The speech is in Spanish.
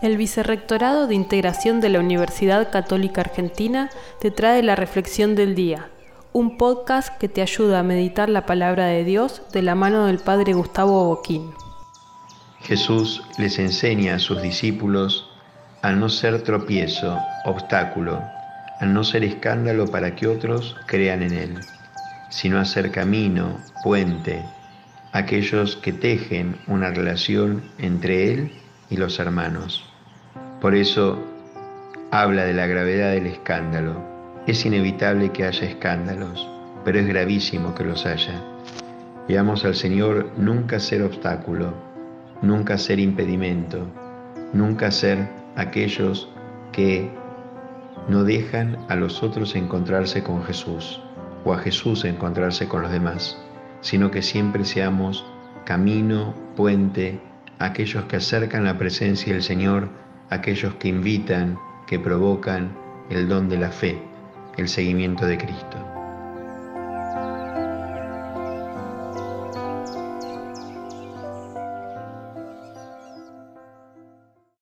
El Vicerrectorado de Integración de la Universidad Católica Argentina te trae la Reflexión del Día, un podcast que te ayuda a meditar la palabra de Dios de la mano del Padre Gustavo Boquín. Jesús les enseña a sus discípulos a no ser tropiezo, obstáculo, a no ser escándalo para que otros crean en Él, sino a ser camino, puente, aquellos que tejen una relación entre Él y los hermanos. Por eso habla de la gravedad del escándalo. Es inevitable que haya escándalos, pero es gravísimo que los haya. Veamos al Señor nunca ser obstáculo, nunca ser impedimento, nunca ser aquellos que no dejan a los otros encontrarse con Jesús o a Jesús encontrarse con los demás, sino que siempre seamos camino, puente, aquellos que acercan la presencia del Señor aquellos que invitan, que provocan el don de la fe, el seguimiento de Cristo.